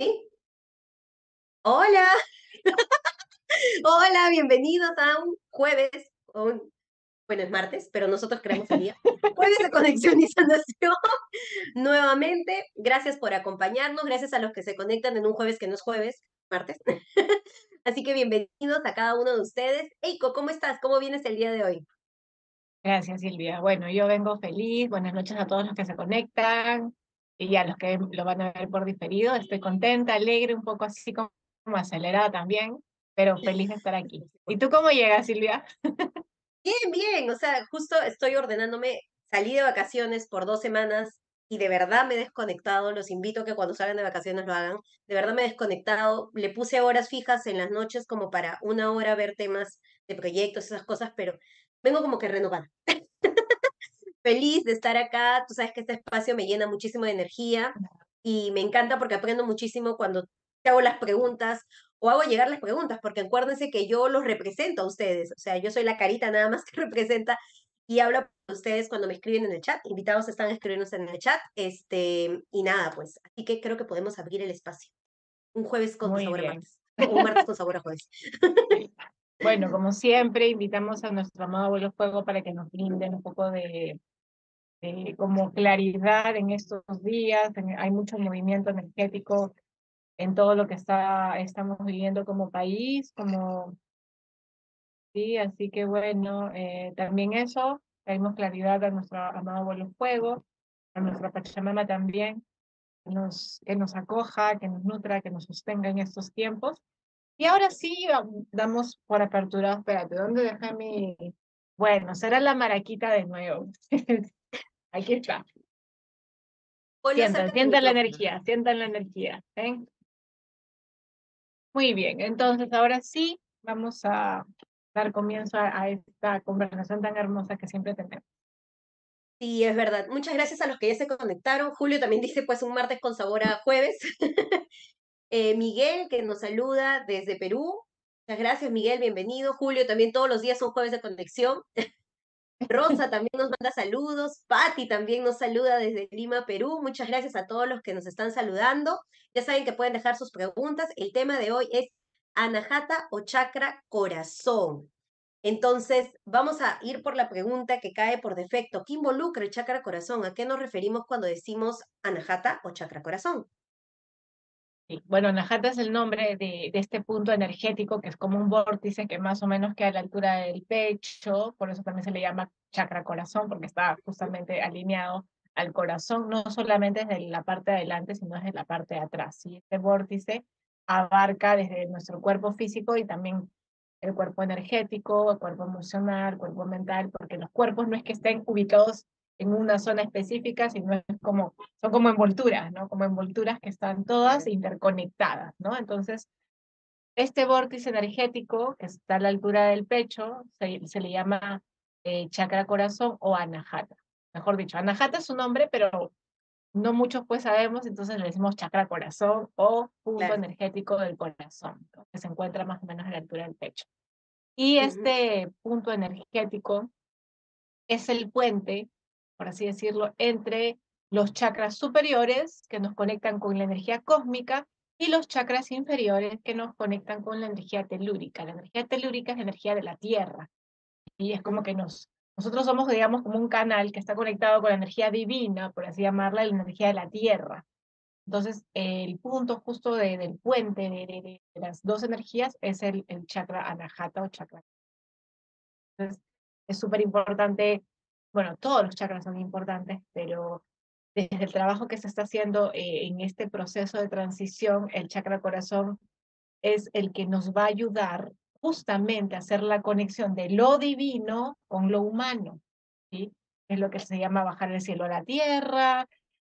¿Sí? Hola. Hola, bienvenidos a un jueves, un bueno, es martes, pero nosotros creemos el día. Jueves de Conexión y Sanación. Nuevamente, gracias por acompañarnos, gracias a los que se conectan en un jueves que no es jueves, martes. Así que bienvenidos a cada uno de ustedes. Eiko, ¿cómo estás? ¿Cómo vienes el día de hoy? Gracias, Silvia. Bueno, yo vengo feliz. Buenas noches a todos los que se conectan y a los que lo van a ver por diferido. Estoy contenta, alegre, un poco así como, acelerada también, pero feliz de estar aquí. ¿Y tú cómo llegas, Silvia? Bien, bien. O sea, justo estoy ordenándome. Salí de vacaciones por dos semanas y de verdad me he desconectado. Los invito a que cuando salgan de vacaciones lo hagan. De verdad me he desconectado. Le puse horas fijas en las noches como para una hora ver temas de proyectos, esas cosas, pero vengo como que renovada. Feliz de estar acá. Tú sabes que este espacio me llena muchísimo de energía y me encanta porque aprendo muchísimo cuando te hago las preguntas o hago llegar las preguntas, porque acuérdense que yo los represento a ustedes. O sea, yo soy la carita nada más que representa y hablo con ustedes cuando me escriben en el chat. Invitados están a escribirnos en el chat. Este, y nada, pues, así que creo que podemos abrir el espacio. Un jueves con sabor a martes. Un martes con sabor a jueves. Bueno, como siempre, invitamos a nuestro amado abuelo Fuego para que nos brinden un poco de, como claridad en estos días. hay mucho movimiento energético en todo lo que está, estamos viviendo como país, como... Sí, así que bueno, eh, también eso, traemos claridad a nuestro amado abuelo Fuego, a nuestra Pachamama también, que nos, que nos acoja, que nos nutra, que nos sostenga en estos tiempos. Y ahora sí, damos por apertura, espérate, ¿dónde dejé mi...? Bueno, será la maraquita de nuevo. Aquí está. Sientan, sientan la energía, sientan la energía. ¿eh? Muy bien, entonces ahora sí vamos a dar comienzo a, esta conversación tan hermosa que siempre tenemos. Sí, es verdad. Muchas gracias a los que ya se conectaron. Julio también dice pues un martes con sabor a jueves. Eh, Miguel, que nos saluda desde Perú. Muchas gracias, Miguel, bienvenido. Julio, también todos los días son jueves de conexión. Rosa también nos manda saludos. Patti también nos saluda desde Lima, Perú. Muchas gracias a todos los que nos están saludando. Ya saben que pueden dejar sus preguntas. El tema de hoy es anahata o chakra corazón. Entonces, vamos a ir por la pregunta que cae por defecto. ¿Qué involucra el chakra corazón? ¿A qué nos referimos cuando decimos anahata o chakra corazón? Bueno, Najata es el nombre de, este punto energético que es como un vórtice que más o menos queda a la altura del pecho, por eso también se le llama chakra corazón, porque está justamente alineado al corazón, no solamente desde la parte de adelante, sino desde la parte de atrás. Y este vórtice abarca desde nuestro cuerpo físico y también el cuerpo energético, el cuerpo emocional, el cuerpo mental, porque los cuerpos no es que estén ubicados en una zona específica, sino es como, son como envolturas, ¿no? Como envolturas que están todas interconectadas, ¿no? Entonces, este vórtice energético que está a la altura del pecho se, se le llama eh, chakra corazón o anahata. Mejor dicho, anahata es su nombre, pero no muchos pues sabemos, entonces le decimos chakra corazón o punto energético del corazón, que se encuentra más o menos a la altura del pecho. Y este punto energético es el puente por así decirlo, entre los chakras superiores que nos conectan con la energía cósmica y los chakras inferiores que nos conectan con la energía telúrica. La energía telúrica es la energía de la Tierra y es como que nos, nosotros somos, digamos, como un canal que está conectado con la energía divina, por así llamarla, la energía de la Tierra. Entonces, el punto justo del puente de, las dos energías es el, el chakra anahata o chakra. Entonces, es súper importante bueno, todos los chakras son importantes, pero desde el trabajo que se está haciendo eh, en este proceso de transición, el chakra corazón es el que nos va a ayudar justamente a hacer la conexión de lo divino con lo humano. ¿sí? Es lo que se llama bajar el cielo a la tierra,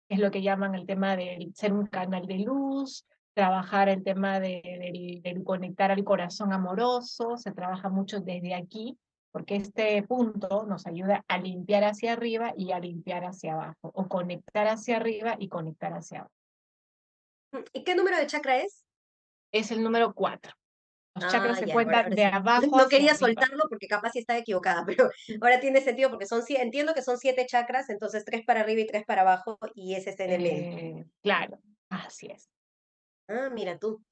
es lo que llaman el tema de ser un canal de luz, trabajar el tema de, conectar al corazón amoroso, se trabaja mucho desde aquí porque este punto nos ayuda a limpiar hacia arriba y a limpiar hacia abajo, o conectar hacia arriba y conectar hacia abajo. ¿Y qué número de chakra es? Es el número cuatro. Los chakras ah, se cuentan de abajo. No quería soltarlo porque capaz sí estaba equivocada, pero ahora tiene sentido porque son entiendo que son siete chakras, entonces tres para arriba y tres para abajo, y ese es el eh, Claro, así es. Ah, mira tú.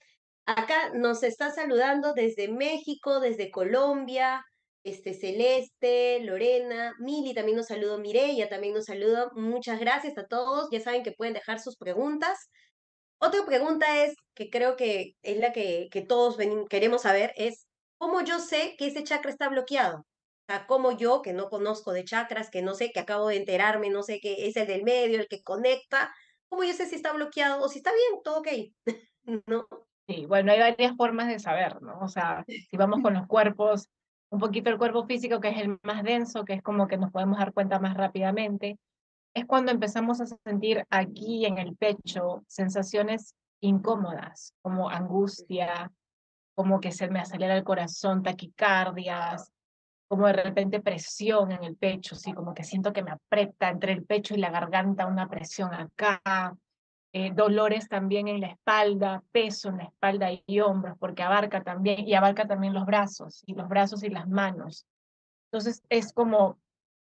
Acá nos está saludando desde México, desde Colombia, este Celeste, Lorena, Mili también nos saludó, Mireya también nos saludó. Muchas gracias a todos. Ya saben que pueden dejar sus preguntas. Otra pregunta es, que creo que es la que, que todos queremos saber, es ¿cómo yo sé que ese chakra está bloqueado? O sea, ¿cómo yo, que no conozco de chakras, que no sé, que acabo de enterarme, no sé qué es el del medio, el que conecta, ¿cómo yo sé si está bloqueado o si está bien, todo ok? ¿No? Sí, bueno, hay varias formas de saber, ¿no? O sea, si vamos con los cuerpos, un poquito el cuerpo físico, que es el más denso, que es como que nos podemos dar cuenta más rápidamente, es cuando empezamos a sentir aquí en el pecho sensaciones incómodas, como angustia, como que se me acelera el corazón, taquicardias, como de repente presión en el pecho, sí, como que siento que me aprieta entre el pecho y la garganta una presión acá, eh, dolores también en la espalda, peso en la espalda y hombros, porque abarca también, y abarca también los brazos, y los brazos y las manos. Entonces es como,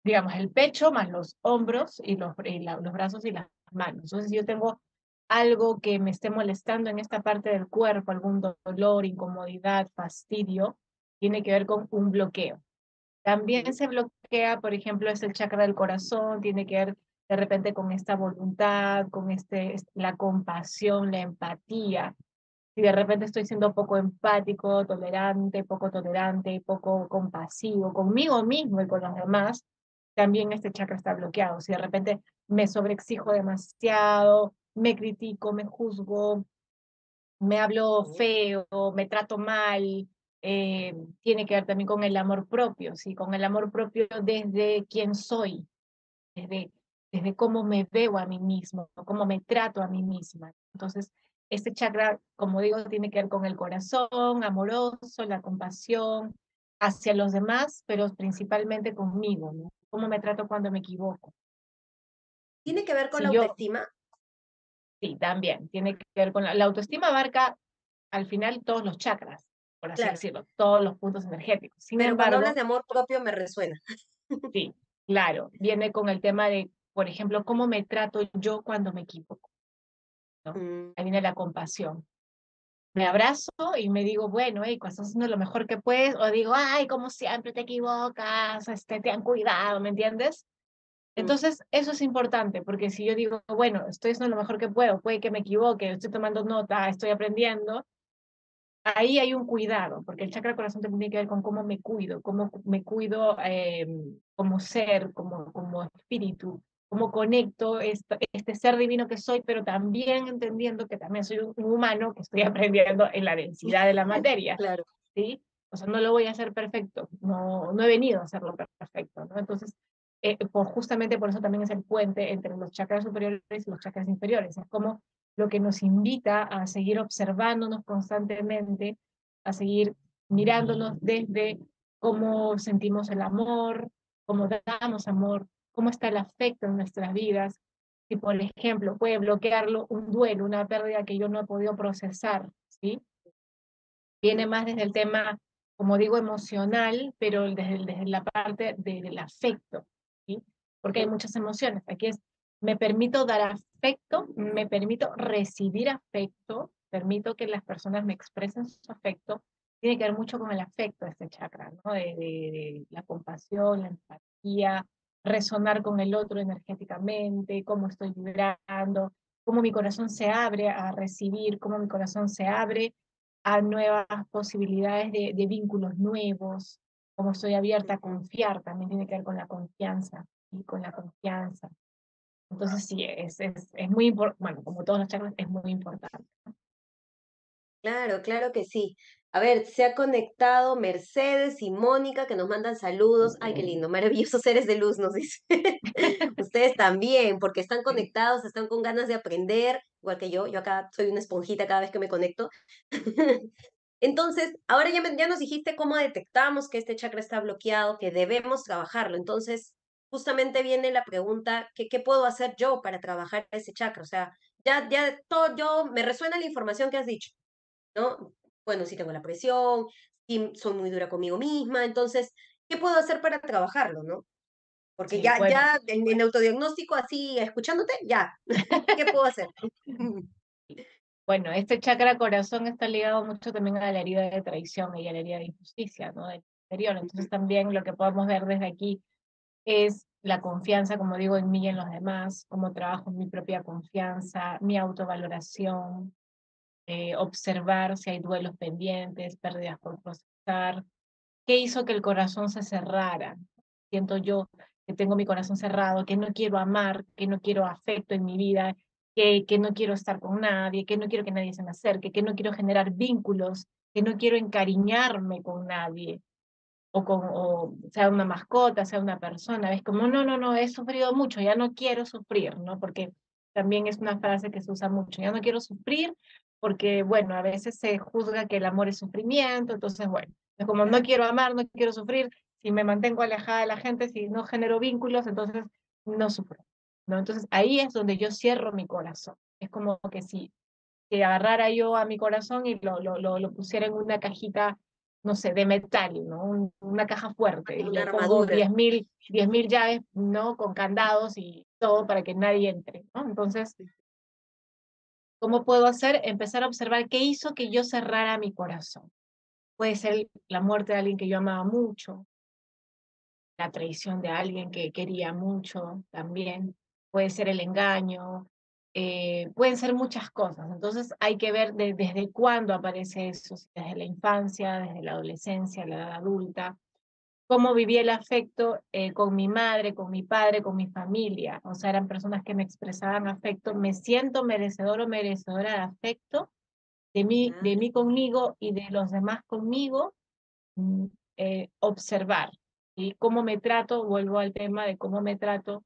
digamos, el pecho más los hombros y los, los brazos y las manos. Entonces yo tengo algo que me esté molestando en esta parte del cuerpo, algún dolor, incomodidad, fastidio, tiene que ver con un bloqueo. También se bloquea, por ejemplo, es el chakra del corazón, tiene que ver de repente con esta voluntad, con este, la compasión, la empatía. Si de repente estoy siendo poco empático, tolerante, poco tolerante, poco compasivo conmigo mismo y con los demás, también este chakra está bloqueado. Si de repente me sobreexijo demasiado, me critico, me juzgo, me hablo feo, me trato mal, eh, tiene que ver también con el amor propio, ¿sí? con el amor propio desde quién soy, desde desde cómo me veo a mí mismo, cómo me trato a mí misma. Entonces, este chakra, como digo, tiene que ver con el corazón amoroso, la compasión hacia los demás, pero principalmente conmigo, ¿no? Cómo me trato cuando me equivoco. ¿Tiene que ver con la autoestima? sí, también. Tiene que ver con la, autoestima abarca al final todos los chakras, por así decirlo, todos los puntos energéticos. Sin pero cuando hablas de amor propio me resuena. Sí, claro. Viene con el tema de por ejemplo, cómo me trato yo cuando me equivoco. ¿no? Mm. Ahí viene la compasión. Me abrazo y me digo, bueno, hey, estás haciendo lo mejor que puedes, o digo, ay, como siempre te equivocas, este, te han cuidado, ¿me entiendes? Mm. Entonces, eso es importante, porque si yo digo, bueno, estoy haciendo lo mejor que puedo, puede que me equivoque, estoy tomando nota, estoy aprendiendo, ahí hay un cuidado, porque el chakra corazón tiene que ver con cómo me cuido, cómo me cuido eh, como ser, como, como espíritu, cómo conecto este, este ser divino que soy, pero también entendiendo que también soy un, humano que estoy aprendiendo en la densidad de la materia. Claro. ¿sí? O sea, no lo voy a hacer perfecto, no, no he venido a hacerlo perfecto, ¿no? Entonces, eh, por, justamente por eso también es el puente entre los chakras superiores y los chakras inferiores. Es como lo que nos invita a seguir observándonos constantemente, a seguir mirándonos desde cómo sentimos el amor, cómo damos amor, cómo está el afecto en nuestras vidas, si por ejemplo puede bloquearlo un duelo, una pérdida que yo no he podido procesar, ¿sí? Viene más desde el tema, como digo, emocional, pero desde, desde la parte del afecto, ¿sí? Porque hay muchas emociones. Aquí es, me permito dar afecto, me permito recibir afecto, permito que las personas me expresen su afecto, tiene que ver mucho con el afecto, este chakra, ¿no? de, de la compasión, la empatía, resonar con el otro energéticamente, cómo estoy vibrando, cómo mi corazón se abre a recibir, cómo mi corazón se abre a nuevas posibilidades de, de vínculos nuevos, cómo estoy abierta a confiar, también tiene que ver con la confianza y con la confianza. Entonces sí, es, es, es muy importante, bueno, como todos los chakras, es muy importante. Claro, claro que sí. A ver, se ha conectado Mercedes y Mónica que nos mandan saludos. Ay, qué lindo, maravillosos seres de luz, nos dice. Ustedes también, porque están conectados, están con ganas de aprender, igual que yo. Yo acá soy una esponjita cada vez que me conecto. Entonces, ahora ya, ya nos dijiste cómo detectamos que este chakra está bloqueado, que debemos trabajarlo. Entonces, justamente viene la pregunta, ¿qué, qué puedo hacer yo para trabajar ese chakra? O sea, ya, ya todo, yo, me resuena la información que has dicho ¿no? Bueno, si tengo la presión, si soy muy dura conmigo misma, entonces, ¿qué puedo hacer para trabajarlo, no? Porque ya, ya en, autodiagnóstico, así, escuchándote, ya, ¿qué puedo hacer? Bueno, este chakra corazón está ligado mucho también a la herida de traición y a la herida de injusticia, ¿no? Del interior. Entonces también lo que podemos ver desde aquí es la confianza, como digo, en mí y en los demás, cómo trabajo en mi propia confianza, mi autovaloración, eh, observar si hay duelos pendientes, pérdidas por procesar, qué hizo que el corazón se cerrara. Siento yo que tengo mi corazón cerrado, que no quiero amar, que no quiero afecto en mi vida, que, no quiero estar con nadie, que no quiero que nadie se me acerque, que no quiero generar vínculos, que no quiero encariñarme con nadie, o con, o sea una mascota, sea una persona, es como, no, no, no, he sufrido mucho, ya no quiero sufrir, ¿no? Porque también es una frase que se usa mucho, ya no quiero sufrir, porque, bueno, a veces se juzga que el amor es sufrimiento, entonces, bueno, es como, no quiero amar, no quiero sufrir, si me mantengo alejada de la gente, si no genero vínculos, entonces no sufro. ¿no? Entonces ahí es donde yo cierro mi corazón. Es como que si, que agarrara yo a mi corazón y lo, lo, lo, pusiera en una cajita, no sé, de metal, ¿no? una caja fuerte. y le pongo 10.000 mil llaves, ¿no? Con candados y todo para que nadie entre, ¿no? Entonces, ¿cómo puedo hacer? Empezar a observar qué hizo que yo cerrara mi corazón. Puede ser la muerte de alguien que yo amaba mucho, la traición de alguien que quería mucho también, puede ser el engaño, eh, pueden ser muchas cosas. Entonces hay que ver desde cuándo aparece eso, desde la infancia, desde la adolescencia, la edad adulta, cómo viví el afecto eh, con mi madre, con mi padre, con mi familia. O sea, eran personas que me expresaban afecto. Me siento merecedor o merecedora de afecto de mí, de mí conmigo y de los demás conmigo. Mm, eh, observar y cómo me trato, vuelvo al tema de cómo me trato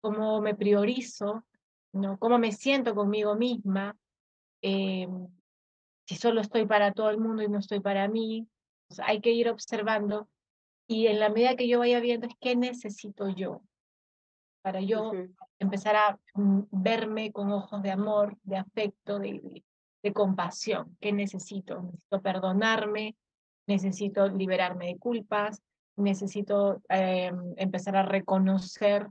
cómo me priorizo, ¿no? cómo me siento conmigo misma, eh, si solo estoy para todo el mundo y no estoy para mí. hay que ir observando y en la medida que yo vaya viendo es qué necesito yo para yo empezar a mm, verme con ojos de amor, de afecto, de, de, compasión. ¿Qué necesito? Necesito perdonarme, necesito liberarme de culpas, necesito eh, empezar a reconocer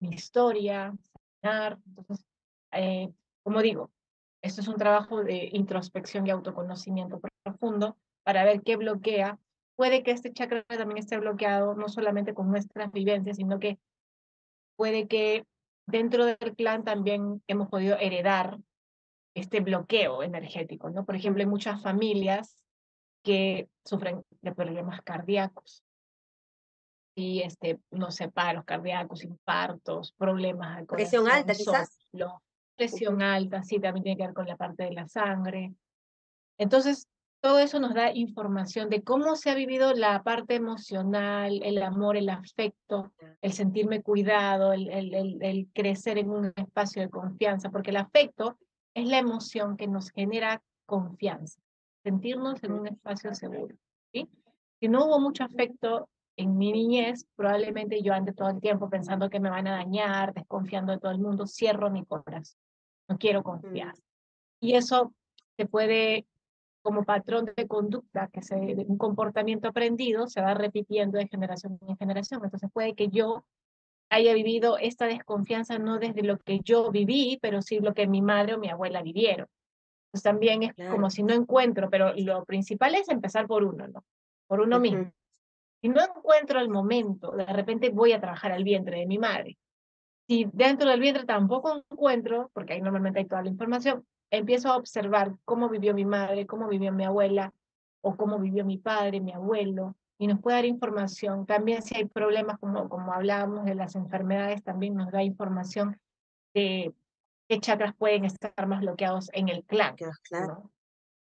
mi historia, sanar. Entonces, eh, como digo, esto es un trabajo de introspección y autoconocimiento profundo para ver qué bloquea. Puede que este chakra también esté bloqueado no solamente con nuestras vivencias, sino que puede que dentro del clan también hemos podido heredar este bloqueo energético, ¿no? Por ejemplo, hay muchas familias que sufren de problemas cardíacos, y este, no sé, paros cardíacos, infartos, problemas al Presión alta, quizás. presión alta, sí, también tiene que ver con la parte de la sangre. Entonces, todo eso nos da información de cómo se ha vivido la parte emocional, el amor, el afecto, el sentirme cuidado, el, el, el, crecer en un espacio de confianza, porque el afecto es la emoción que nos genera confianza, sentirnos en un espacio seguro. ¿sí? Si no hubo mucho afecto en mi niñez, probablemente yo ande todo el tiempo pensando que me van a dañar, desconfiando de todo el mundo, cierro mi corazón, no quiero confiar. Y eso se puede, como patrón de conducta, que se, un comportamiento aprendido, se va repitiendo de generación en generación. Entonces puede que yo haya vivido esta desconfianza no desde lo que yo viví, pero sí lo que mi madre o mi abuela vivieron. Entonces también es como si no encuentro, pero lo principal es empezar por uno, ¿no? Por uno mismo. Si no encuentro el momento, de repente voy a trabajar al vientre de mi madre. Si dentro del vientre tampoco encuentro, porque ahí normalmente hay toda la información, empiezo a observar cómo vivió mi madre, cómo vivió mi abuela, o cómo vivió mi padre, mi abuelo, y nos puede dar información. También si hay problemas, como, como hablábamos de las enfermedades, también nos da información de qué chakras pueden estar más bloqueados en el clan. Claro.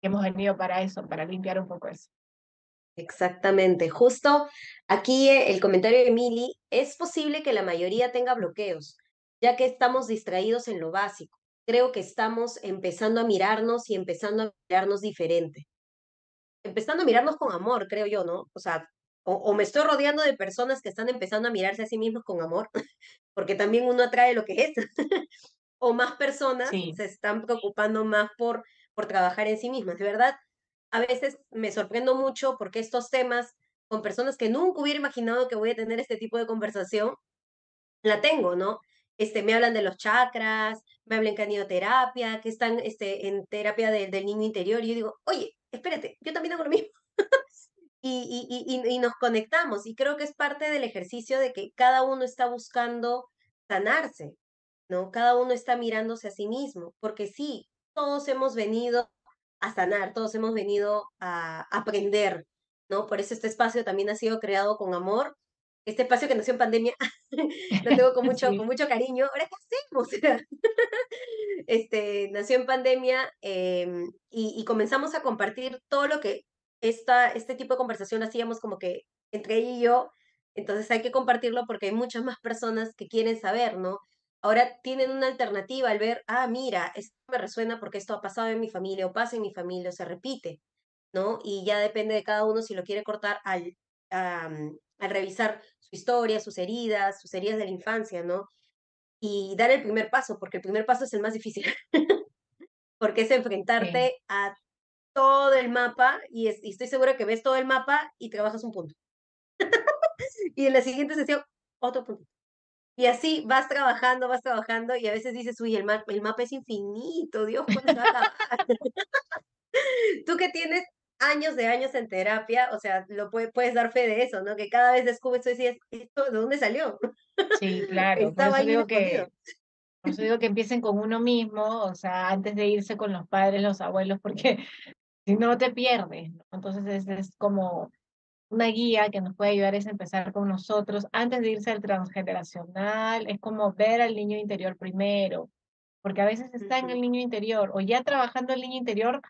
Hemos venido para eso, para limpiar un poco eso. Exactamente. Justo aquí eh, el comentario de Mili, es posible que la mayoría tenga bloqueos, ya que estamos distraídos en lo básico. Creo que estamos empezando a mirarnos y empezando a mirarnos diferente. Empezando a mirarnos con amor, creo yo, ¿no? O sea, o, me estoy rodeando de personas que están empezando a mirarse a sí mismos con amor, porque también uno atrae lo que es. o más personas se están preocupando más por, por trabajar en sí mismas. De verdad, a veces me sorprendo mucho porque estos temas con personas que nunca hubiera imaginado que voy a tener este tipo de conversación, la tengo, ¿no? Este, me hablan de los chakras, me hablan que han ido a terapia, que están este, en terapia del niño interior, y yo digo, oye, espérate, yo también hago lo mismo. y, y, y, nos conectamos, y creo que es parte del ejercicio de que cada uno está buscando sanarse, ¿no? Cada uno está mirándose a sí mismo, porque sí, todos hemos venido a sanar, todos hemos venido a aprender, ¿no? Por eso este espacio también ha sido creado con amor. Este espacio que nació en pandemia, lo tengo con mucho, con mucho cariño. Ahora, ¿qué hacemos? este, nació en pandemia em, y, y, comenzamos a compartir todo lo que esta, este tipo de conversación hacíamos como que entre ella y yo. Entonces hay que compartirlo porque hay muchas más personas que quieren saber, ¿no? ahora tienen una alternativa al ver, ah, mira, esto me resuena porque esto ha pasado en mi familia o pasa en mi familia o se repite, ¿no? Y ya depende de cada uno si lo quiere cortar al, al revisar su historia, sus heridas, sus heridas de la infancia, ¿no? Y dar el primer paso, porque el primer paso es el más difícil, porque es enfrentarte a todo el mapa y, y estoy segura que ves todo el mapa y trabajas un punto. y en la siguiente sesión, otro punto. Y así vas trabajando, vas trabajando y a veces dices, uy, el, el mapa es infinito, Dios, ¿cuándo va a acabar? Tú que tienes años de años en terapia, o sea, lo puedes dar fe de eso, ¿no? Que cada vez descubres y dices, ¿esto de dónde salió? Sí, claro. por eso digo que, por eso digo que empiecen con uno mismo, o sea, antes de irse con los padres, los abuelos, porque si no te pierdes, ¿no? Entonces es, es como una guía que nos puede ayudar es empezar con nosotros antes de irse al transgeneracional, es como ver al niño interior primero, porque a veces está en el niño interior o ya trabajando el niño interior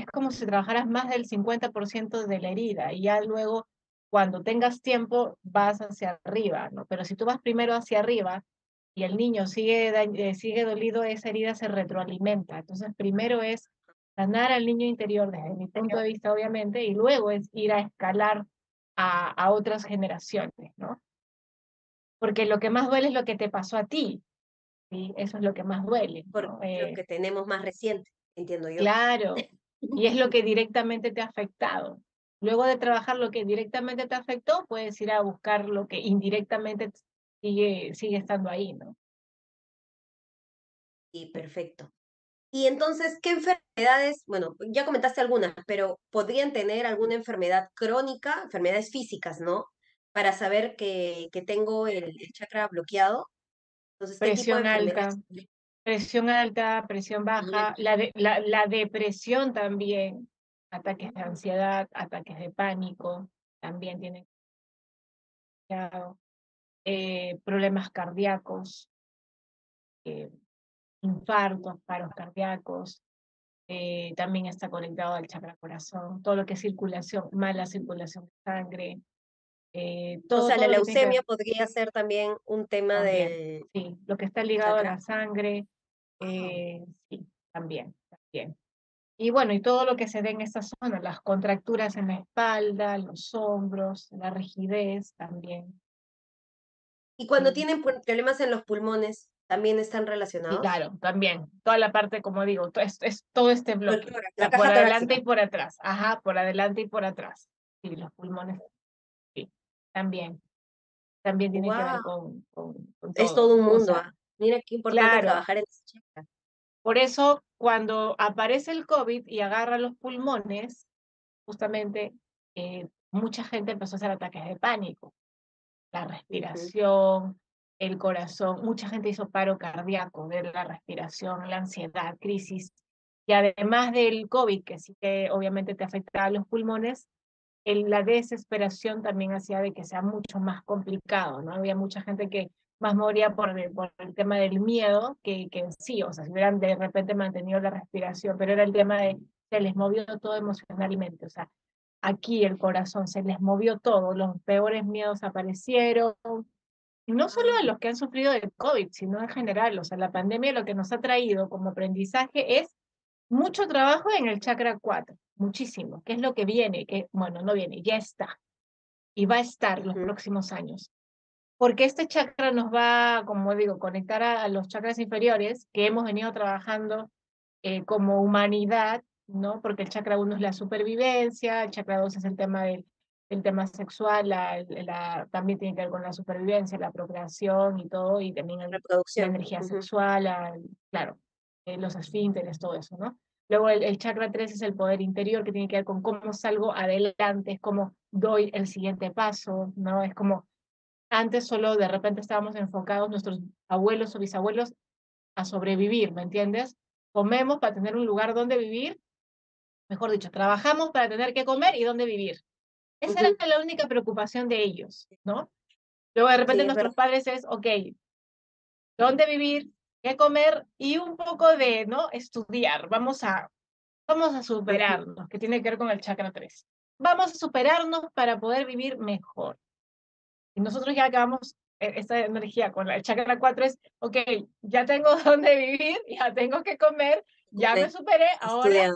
es como si trabajaras más del 50% de la herida y ya luego cuando tengas tiempo vas hacia arriba, ¿no? Pero si tú vas primero hacia arriba y el niño sigue, eh, sigue dolido, esa herida se retroalimenta. Entonces primero es sanar al niño interior desde mi punto de vista, obviamente, y luego es ir a escalar a, otras generaciones, ¿no? Porque lo que más duele es lo que te pasó a ti, ¿sí? Eso es lo que más duele. Porque lo eh que tenemos más reciente, entiendo yo. Claro, y es lo que directamente te ha afectado. Luego de trabajar lo que directamente te afectó, puedes ir a buscar lo que indirectamente sigue, sigue estando ahí, ¿no? Sí, perfecto. Y entonces, ¿qué enfermedades? Bueno, ya comentaste algunas, pero podrían tener alguna enfermedad crónica, enfermedades físicas, ¿no? Para saber que, que tengo el, chakra bloqueado. Entonces, presión alta, presión alta, presión baja, la, la, la depresión también, ataques de ansiedad, ataques de pánico, también tienen eh, problemas cardíacos, eh, infartos, paros cardíacos, eh, también está conectado al chakra corazón, todo lo que es circulación, mala circulación de sangre. Eh, todo, o sea, la leucemia podría ser también un tema de... Sí, lo que está ligado a la sangre, eh, sí, también, también. Y bueno, y todo lo que se ve en esta zona, las contracturas en la espalda, los hombros, la rigidez también. Y cuando tienen problemas en los pulmones, también están relacionados. claro, también. Toda la parte, como digo, es, es todo este bloque. por adelante y por atrás. Ajá, por adelante y por atrás. Sí, los pulmones. Sí, también. También tiene que ver con, con, todo. Es todo un mundo. Ah. Mira qué importante trabajar en esa chica. Por eso, cuando aparece el COVID y agarra los pulmones, justamente eh, mucha gente empezó a hacer ataques de pánico. La respiración, el corazón, mucha gente hizo paro cardíaco de la respiración, la ansiedad, crisis. Y además del COVID, que sí que obviamente te afecta a los pulmones, el, la desesperación también hacía de que sea mucho más complicado, ¿no? Había mucha gente que más moría por el, por el tema del miedo que, que en sí, o sea, si hubieran de repente mantenido la respiración, pero era el tema de se les movió todo emocionalmente, o sea, aquí el corazón se les movió todo, los peores miedos aparecieron, no solo a los que han sufrido del COVID, sino en general. O sea, la pandemia lo que nos ha traído como aprendizaje es mucho trabajo en el chakra 4, muchísimo, que es lo que viene, que, bueno, no viene, ya está. Y va a estar los próximos años. Porque este chakra nos va, como digo, conectar a, los chakras inferiores que hemos venido trabajando eh, como humanidad, ¿no? Porque el chakra 1 es la supervivencia, el chakra 2 es el tema del el tema sexual, la, la, también tiene que ver con la supervivencia, la procreación y todo, y también el, la energía sexual, claro, eh, los esfínteres, todo eso, ¿no? Luego el, el, chakra 3 es el poder interior que tiene que ver con cómo salgo adelante, es como doy el siguiente paso, ¿no? Es como antes solo de repente estábamos enfocados nuestros abuelos o bisabuelos a sobrevivir, ¿me entiendes? Comemos para tener un lugar donde vivir, mejor dicho, trabajamos para tener que comer y dónde vivir. Esa era la única preocupación de ellos, ¿no? Luego de repente nuestros padres es, ok, ¿dónde vivir? ¿Qué comer? Y un poco de, ¿no? Estudiar. Vamos a, vamos a superarnos, que tiene que ver con el chakra 3. Vamos a superarnos para poder vivir mejor. Y nosotros ya acabamos e, esta energía con el chakra 4 es, ok, ya tengo dónde vivir, ya tengo que comer, ya me superé, ahora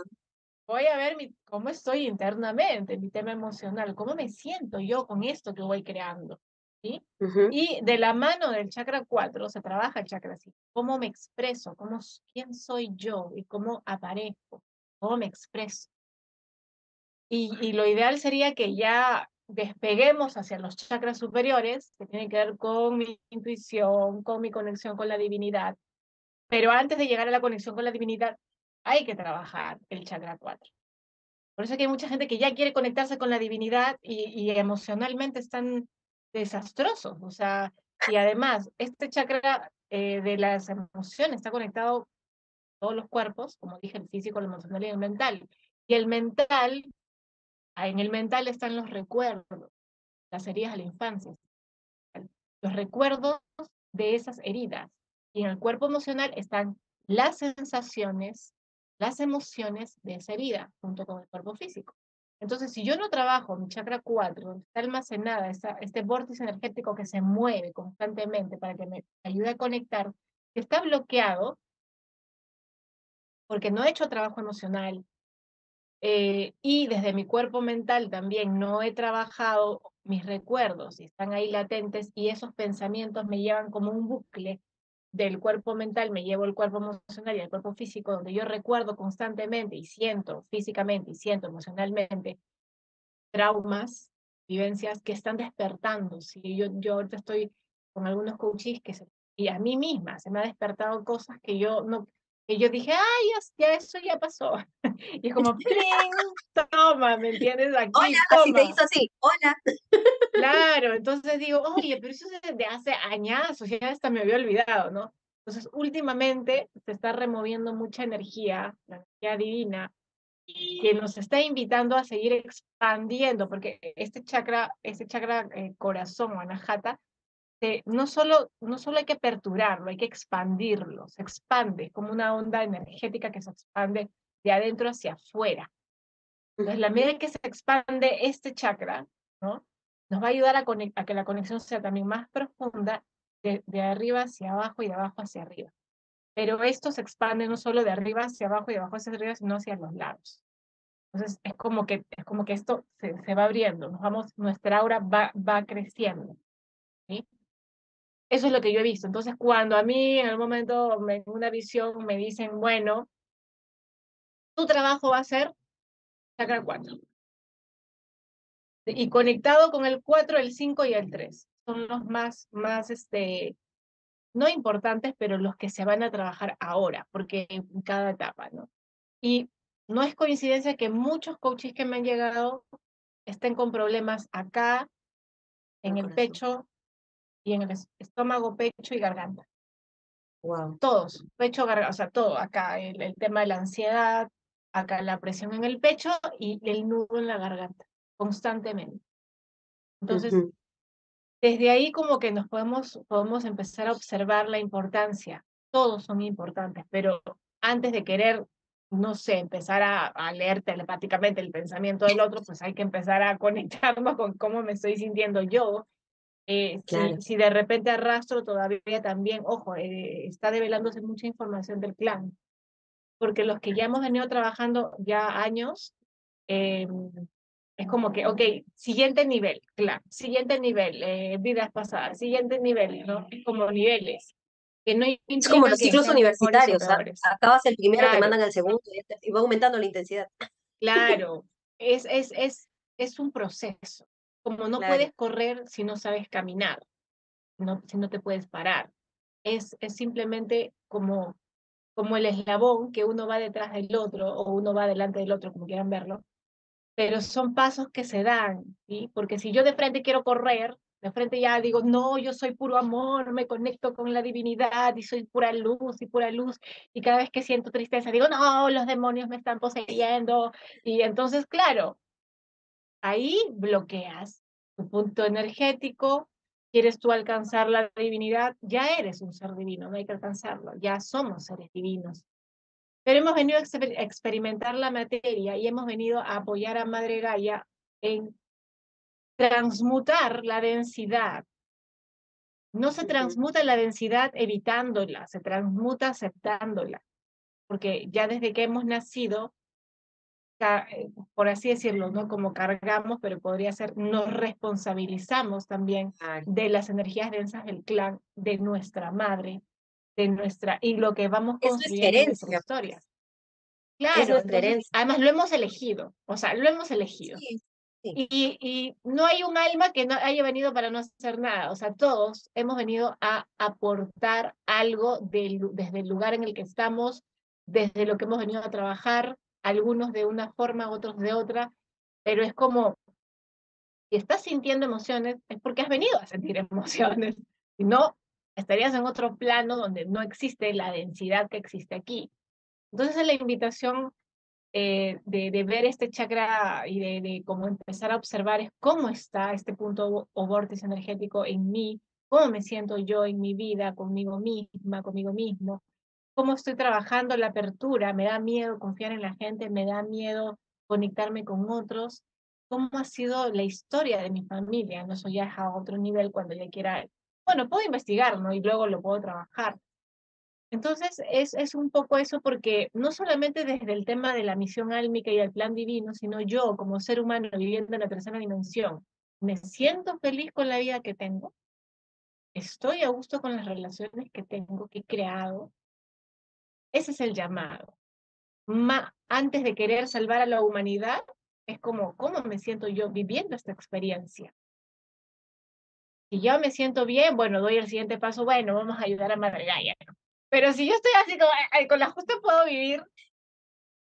voy a ver mi, cómo estoy internamente, mi tema emocional, cómo me siento yo con esto que voy creando. ¿sí? Y de la mano del chakra 4 se trabaja el chakra 5. ¿Cómo me expreso? Cómo, ¿Quién soy yo? ¿Y cómo aparezco? ¿Cómo me expreso? Y, y lo ideal sería que ya despeguemos hacia los chakras superiores, que tienen que ver con mi intuición, con mi conexión con la divinidad. Pero antes de llegar a la conexión con la divinidad, hay que trabajar el chakra 4. Por eso hay mucha gente que ya quiere conectarse con la divinidad y, emocionalmente están desastrosos. O sea, y además, este chakra eh, de las emociones está conectado a todos los cuerpos, como dije, el físico, el emocional y el mental. Y el mental en el mental están los recuerdos, las heridas de la infancia, los recuerdos de esas heridas. Y en el cuerpo emocional están las sensaciones, las emociones de esa herida, junto con el cuerpo físico. Entonces, si yo no trabajo mi chakra 4, donde está almacenada este vórtice energético que se mueve constantemente para que me ayude a conectar, está bloqueado porque no he hecho trabajo emocional, eh, y desde mi cuerpo mental también no he trabajado mis recuerdos y están ahí latentes y esos pensamientos me llevan como un bucle del cuerpo mental, me llevo el cuerpo emocional y el cuerpo físico, donde yo recuerdo constantemente y siento físicamente y siento emocionalmente traumas, vivencias que están despertando. Si yo, yo ahorita estoy con algunos coaches y a mí misma se me ha despertado cosas que yo no, y yo dije, ay, ya, eso ya pasó. Y es como, ¡pling! Toma, ¿me entiendes? Aquí, hola, así te hizo así, hola. Claro, entonces digo, oye, pero eso es de hace años, o sea, hasta me había olvidado, ¿no? Entonces, últimamente se está removiendo mucha energía, la energía divina, que nos está invitando a seguir expandiendo, porque este chakra, este chakra eh, corazón o anahata, no, solo, no solo hay que aperturarlo, hay que expandirlo, se expande como una onda energética que se expande de adentro hacia afuera. Entonces, la medida en que se expande este chakra, ¿no? nos va a ayudar a, a que la conexión sea también más profunda de, de, arriba hacia abajo y de abajo hacia arriba. Pero esto se expande no solo de arriba hacia abajo y de abajo hacia arriba, sino hacia los lados. Entonces es como que, es como que esto se, se va abriendo, nos vamos, nuestra aura va, va creciendo. ¿sí? Eso es lo que yo he visto. Entonces, cuando a mí en el momento, en una visión, me dicen, bueno, tu trabajo va a ser sacar cuatro. Y conectado con el 4, el 5 y el 3. Son los más, más, este, no importantes, pero los que se van a trabajar ahora, porque en cada etapa, ¿no? Y no es coincidencia que muchos coaches que me han llegado estén con problemas acá, en el pecho, y en el estómago, pecho y garganta. Wow. Todos, pecho, garganta, o sea, todo, acá el, tema de la ansiedad, acá la presión en el pecho y el nudo en la garganta, constantemente. Entonces, desde ahí como que nos podemos, podemos empezar a observar la importancia. Todos son importantes, pero antes de querer, no sé, empezar a, a leer telepáticamente el pensamiento del otro, pues hay que empezar a conectarnos con cómo me estoy sintiendo yo eh, si, de repente arrastro todavía también, ojo, eh, está develándose mucha información del clan, porque los que ya hemos venido trabajando ya años, eh, es como que, ok, siguiente nivel, clan, siguiente nivel, eh, vidas pasadas, siguiente nivel, ¿no? Es como niveles. Que no es como los ciclos universitarios, acabas el primero, te mandan al segundo y va aumentando la intensidad. Claro, es, es, es, es un proceso. Como no Claro. puedes correr si no sabes caminar, no, si no te puedes parar. Es, es simplemente como, como el eslabón que uno va detrás del otro o uno va delante del otro, como quieran verlo, pero son pasos que se dan, ¿sí? Porque si yo de frente quiero correr, de frente ya digo, no, yo soy puro amor, me conecto con la divinidad y soy pura luz y pura luz. Y cada vez que siento tristeza digo, no, los demonios me están poseyendo. Y entonces, claro, ahí bloqueas tu punto energético. ¿Quieres tú alcanzar la divinidad? Ya eres un ser divino, no hay que alcanzarlo, ya somos seres divinos. Pero hemos venido a exper experimentar la materia y hemos venido a apoyar a Madre Gaia en transmutar la densidad. No se transmuta la densidad evitándola, se transmuta aceptándola. Porque ya desde que hemos nacido, por así decirlo, ¿no? Como cargamos, pero podría ser, nos responsabilizamos también de las energías densas del clan, de nuestra madre, de nuestra, y lo que vamos construyendo en nuestra historia. Claro, es herencia. además lo hemos elegido, o sea, lo hemos elegido. Sí, sí. Y, y no hay un alma que no haya venido para no hacer nada, o sea, todos hemos venido a aportar algo del, desde el lugar en el que estamos, desde lo que hemos venido a trabajar, algunos de una forma, otros de otra, pero es como, si estás sintiendo emociones, es porque has venido a sentir emociones, si no, estarías en otro plano donde no existe la densidad que existe aquí. Entonces la invitación eh, de, de, ver este chakra y de, de cómo empezar a observar es cómo está este punto o, vórtice energético en mí, cómo me siento yo en mi vida, conmigo misma, conmigo mismo, cómo estoy trabajando la apertura, me da miedo confiar en la gente, me da miedo conectarme con otros, cómo ha sido la historia de mi familia, no eso ya a otro nivel cuando ya quiera, bueno, puedo investigar, ¿no? Y luego lo puedo trabajar. Entonces, es, es un poco eso porque no solamente desde el tema de la misión álmica y el plan divino, sino yo como ser humano viviendo en la tercera dimensión, me siento feliz con la vida que tengo, estoy a gusto con las relaciones que tengo, que he creado, ese es el llamado. Ma, antes de querer salvar a la humanidad, es como, ¿cómo me siento yo viviendo esta experiencia? Si yo me siento bien, bueno, doy el siguiente paso, bueno, vamos a ayudar a Madre. Pero si yo estoy así con la justa puedo vivir,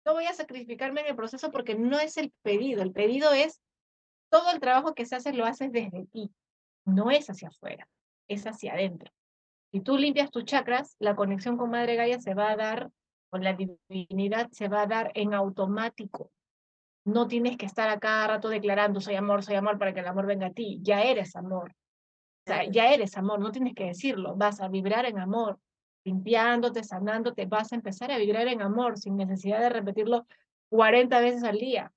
no voy a sacrificarme en el proceso porque no es el pedido. El pedido es todo el trabajo que se hace lo haces desde ti. No es hacia afuera, es hacia adentro. Si tú limpias tus chakras, la conexión con Madre Gaia se va a dar, con la divinidad se va a dar en automático. No tienes que estar a cada rato declarando soy amor, soy amor para que el amor venga a ti. Ya eres amor. Ya eres amor, no tienes que decirlo. Vas a vibrar en amor, limpiándote, sanándote, vas a empezar a vibrar en amor sin necesidad de repetirlo 40 veces al día.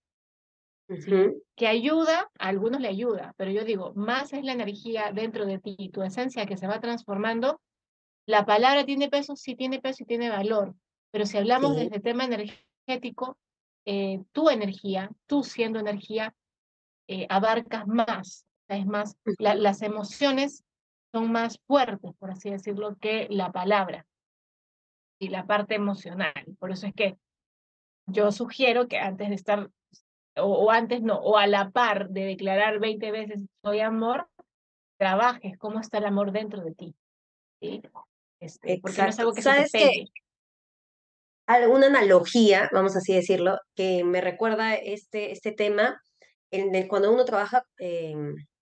Uh -huh. Que ayuda, a algunos le ayuda, pero yo digo, más es la energía dentro de ti, tu esencia que se va transformando. La palabra tiene peso, sí tiene peso y tiene valor, pero si hablamos sí. desde tema energético, eh, tu energía, tú siendo energía, eh, abarcas más, es más, la, las emociones son más fuertes, por así decirlo, que la palabra y la parte emocional. Por eso es que yo sugiero que antes de estar, o, o antes no, o a la par de declarar 20 veces soy amor, trabajes cómo está el amor dentro de ti. ¿sí? Este, porque no es algo que ¿Sabes se. Alguna analogía, vamos así decirlo, que me recuerda este, este tema, en el, cuando uno trabaja eh,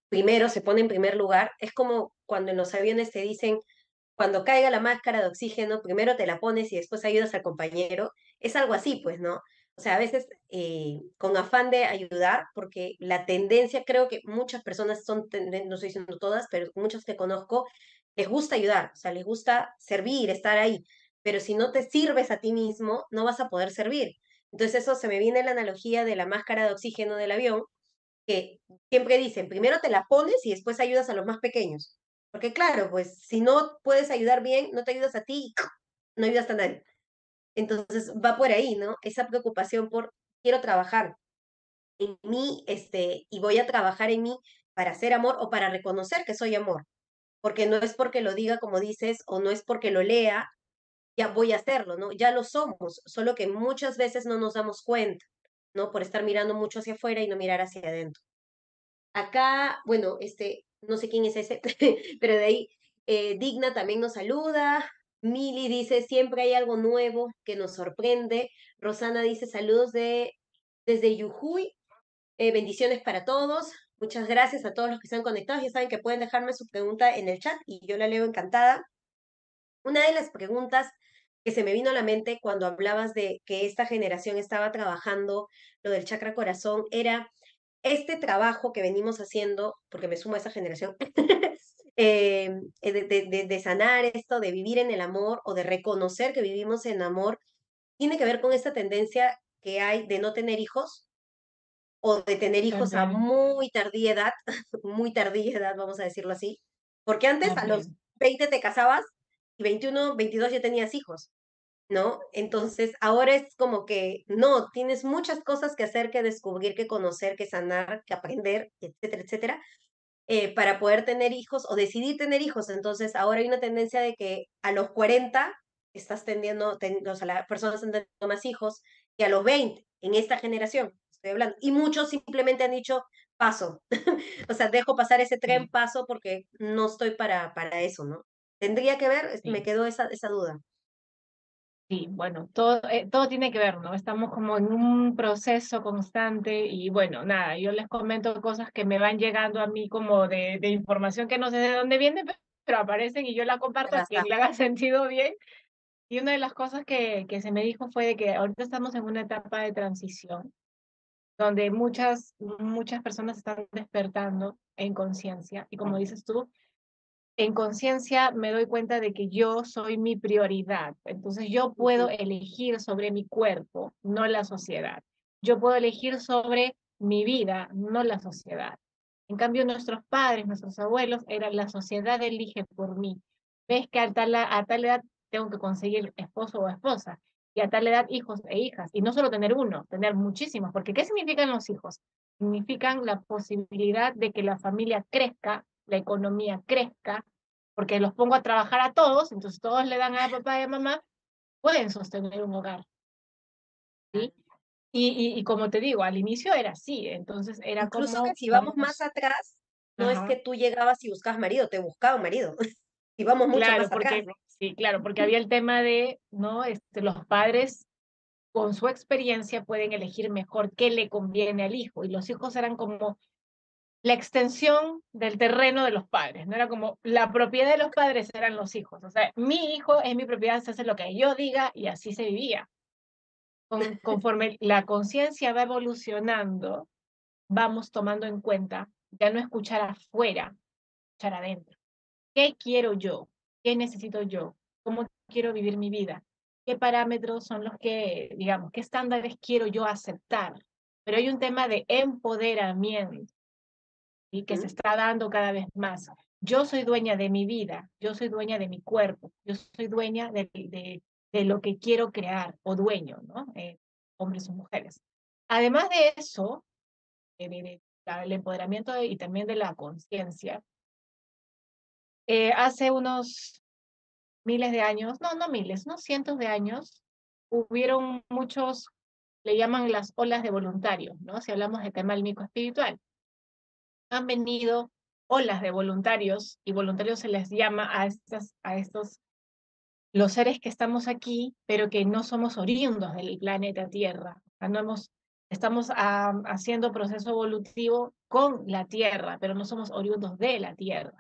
primero, se pone en primer lugar, es como cuando en los aviones te dicen, cuando caiga la máscara de oxígeno, primero te la pones y después ayudas al compañero. Es algo así, pues, ¿no? O sea, a veces eh, con afán de ayudar, porque la tendencia, creo que muchas personas son, no estoy diciendo todas, pero muchos que conozco, les gusta ayudar, o sea, les gusta servir, estar ahí, pero si no te sirves a ti mismo, no vas a poder servir. Entonces eso se me viene la analogía de la máscara de oxígeno del avión, que siempre dicen, primero te la pones y después ayudas a los más pequeños. Porque claro, pues si no puedes ayudar bien, no te ayudas a ti, no ayudas a nadie. Entonces va por ahí, ¿no? Esa preocupación por quiero trabajar en mí, este, y voy a trabajar en mí para hacer amor o para reconocer que soy amor. Porque no es porque lo diga como dices, o no es porque lo lea, ya voy a hacerlo, ¿no? Ya lo somos, solo que muchas veces no nos damos cuenta, ¿no? Por estar mirando mucho hacia afuera y no mirar hacia adentro. acá, bueno, este, no sé quién es ese, pero de ahí, eh, Digna también nos saluda. Mili dice, siempre hay algo nuevo que nos sorprende. Rosana dice, saludos de, desde Yujuy. Eh, bendiciones para todos. Muchas gracias a todos los que están conectados. Ya saben que pueden dejarme su pregunta en el chat y yo la leo encantada. Una de las preguntas que se me vino a la mente cuando hablabas de que esta generación estaba trabajando lo del chakra corazón era este trabajo que venimos haciendo, porque me sumo a esa generación, eh, de, de, de, sanar esto, de vivir en el amor o de reconocer que vivimos en amor, tiene que ver con esta tendencia que hay de no tener hijos o de tener hijos a muy tardía edad, muy tardía edad, vamos a decirlo así, porque antes a los 20 te casabas y 21, 22 ya tenías hijos, ¿no? Entonces ahora es como que no, tienes muchas cosas que hacer, que descubrir, que conocer, que sanar, que aprender, etcétera, etcétera, eh, para poder tener hijos o decidir tener hijos. Entonces ahora hay una tendencia de que a los 40 estás tendiendo, o sea, las personas están teniendo más hijos que a los 20 en esta generación hablando. Y muchos simplemente han dicho, paso, o sea, dejo pasar ese tren, paso porque no estoy para, para eso, ¿no? Tendría que ver, me quedó esa, esa duda. Sí, bueno, todo, eh, todo tiene que ver, ¿no? Estamos como en un proceso constante y bueno, nada, yo les comento cosas que me van llegando a mí como de, de información que no sé de dónde viene, pero aparecen y yo la comparto, que le haga sentido bien. Y una de las cosas que, que se me dijo fue de que ahorita estamos en una etapa de transición donde muchas, muchas personas están despertando en conciencia. Y como dices tú, en conciencia me doy cuenta de que yo soy mi prioridad. Entonces yo puedo elegir sobre mi cuerpo, no la sociedad. Yo puedo elegir sobre mi vida, no la sociedad. En cambio, nuestros padres, nuestros abuelos, era la sociedad elige por mí. Ves que a tal, a tal edad tengo que conseguir esposo o esposa y a tal edad hijos e hijas. Y no solo tener uno, tener muchísimos, porque ¿qué significan los hijos? Significan la posibilidad de que la familia crezca, la economía crezca, porque los pongo a trabajar a todos, entonces todos le dan a papá y a mamá, pueden sostener un hogar. ¿sí? Y, y, como te digo, al inicio era así, entonces era Incluso como... que si vamos más atrás, no es que tú llegabas y buscabas marido, te buscaba un marido. y vamos mucho claro, más porque, Sí, claro, porque había el tema de, ¿no? Este, los padres con su experiencia pueden elegir mejor qué le conviene al hijo y los hijos eran como la extensión del terreno de los padres, no era como la propiedad de los padres eran los hijos, o sea, mi hijo es mi propiedad, se hace lo que yo diga y así se vivía. Con, conforme la conciencia va evolucionando, vamos tomando en cuenta ya no escuchar afuera, escuchar adentro. ¿Qué quiero yo? ¿Qué necesito yo? ¿Cómo quiero vivir mi vida? ¿Qué parámetros son los que, digamos, qué estándares quiero yo aceptar? Pero hay un tema de empoderamiento y que se está dando cada vez más. Yo soy dueña de mi vida, yo soy dueña de mi cuerpo, yo soy dueña de, de, de lo que quiero crear o dueño, ¿no? Eh, hombres o mujeres. Además de eso, eh, del empoderamiento y también de la conciencia, eh, hace unos miles de años, no, no miles, no cientos de años, hubieron muchos, le llaman las olas de voluntarios, ¿no? Si hablamos de tema álmico espiritual. Han venido olas de voluntarios y voluntarios se les llama a, estas, a estos, los seres que estamos aquí, pero que no somos oriundos del planeta Tierra. no hemos, estamos haciendo proceso evolutivo con la Tierra, pero no somos oriundos de la Tierra.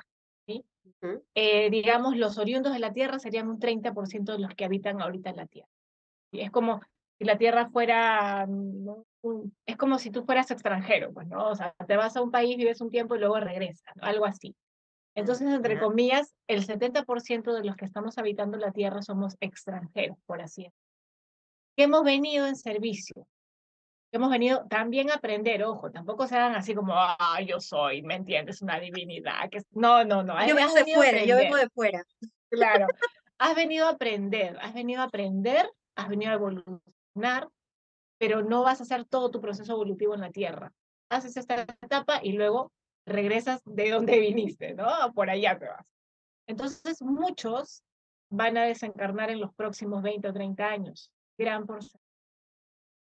Eh, digamos, los oriundos de la Tierra serían un 30% de los que habitan ahorita en la Tierra. Y es como si la Tierra fuera, es como si tú fueras extranjero, pues, ¿no? O sea, te vas a un país, vives un tiempo y luego regresas, algo así. Entonces, entre comillas, el 70% de los que estamos habitando la Tierra somos extranjeros, por así decirlo. Que hemos venido en servicio, hemos venido también a aprender, ojo, tampoco sean así como, ah, yo soy, ¿me entiendes? Una divinidad. Que... No, no, no. Yo vengo de fuera, yo vengo de fuera. Claro. has venido a aprender, has venido a aprender, has venido a evolucionar, pero no vas a hacer todo tu proceso evolutivo en la Tierra. Haces esta etapa y luego regresas de donde viniste, ¿no? Por allá te vas. Entonces, muchos van a desencarnar en los próximos 20 o 30 años, gran porcentaje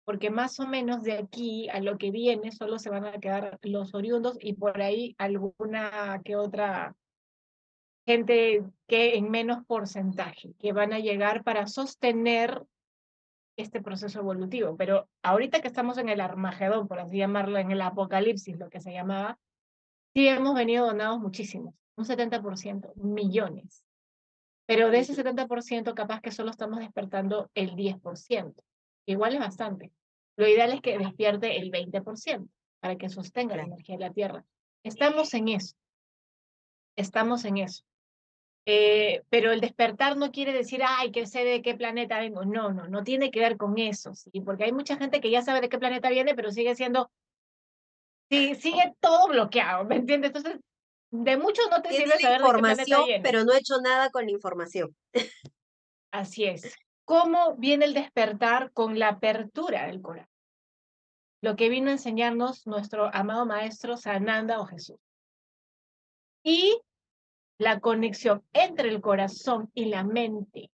porque más o menos de aquí a lo que viene solo se van a quedar los oriundos y por ahí alguna que otra gente que en menos porcentaje, que van a llegar para sostener este proceso evolutivo. Pero ahorita que estamos en el Armagedón, por así llamarlo, en el Apocalipsis, lo que se llamaba, sí hemos venido donados muchísimos, un 70%, millones. Pero de ese 70%, capaz que solo estamos despertando el 10%. Igual es bastante. Lo ideal es que despierte el 20% para que sostenga la energía de la Tierra. Estamos en eso. Estamos en eso. Eh, pero el despertar no quiere decir, ay, que sé de qué planeta vengo. No, no, no tiene que ver con eso, ¿sí? Porque hay mucha gente que ya sabe de qué planeta viene, pero sigue siendo, sí, sigue todo bloqueado, ¿me entiendes? Entonces, de mucho no te sirve saber de qué planeta viene. pero no he hecho nada con la información. Así es. ¿Cómo viene el despertar con la apertura del corazón? Lo que vino a enseñarnos nuestro amado maestro Sananda o Jesús. Y la conexión entre el corazón y la mente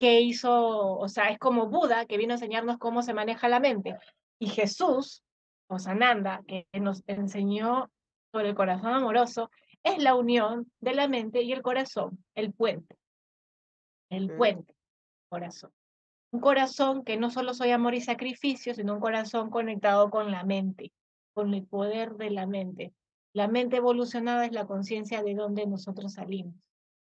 que hizo, o sea, es como Buda que vino a enseñarnos cómo se maneja la mente. Y Jesús, o Sananda, que nos enseñó sobre el corazón amoroso, es la unión de la mente y el corazón, el puente. El puente, corazón. Un corazón que no solo soy amor y sacrificio, sino un corazón conectado con la mente, con el poder de la mente. La mente evolucionada es la conciencia de donde nosotros salimos.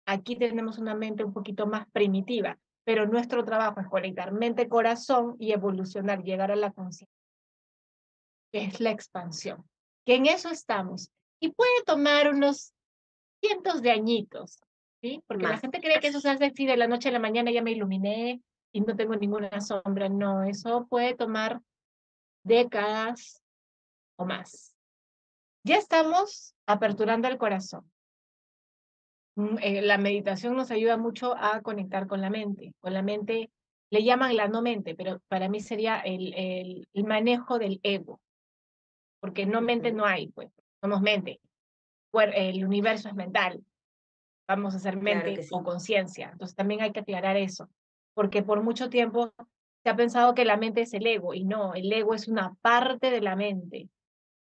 Aquí tenemos una mente un poquito más primitiva, pero nuestro trabajo es conectar mente-corazón y evolucionar, llegar a la conciencia, que es la expansión. Que en eso estamos. Y puede tomar unos cientos de añitos, ¿sí? Porque la gente cree que eso se hace así de la noche a la mañana, ya me iluminé y no tengo ninguna sombra. No, eso puede tomar décadas o más. Ya estamos aperturando el corazón. Mm, eh, la meditación nos ayuda mucho a conectar con la mente. Con la mente, le llaman la no mente, pero para mí sería el, el, manejo del ego. Porque no mente no hay, pues, somos mente. El universo es mental. Vamos a ser mente o conciencia. Entonces también hay que aclarar eso. Porque por mucho tiempo se ha pensado que la mente es el ego y no, el ego es una parte de la mente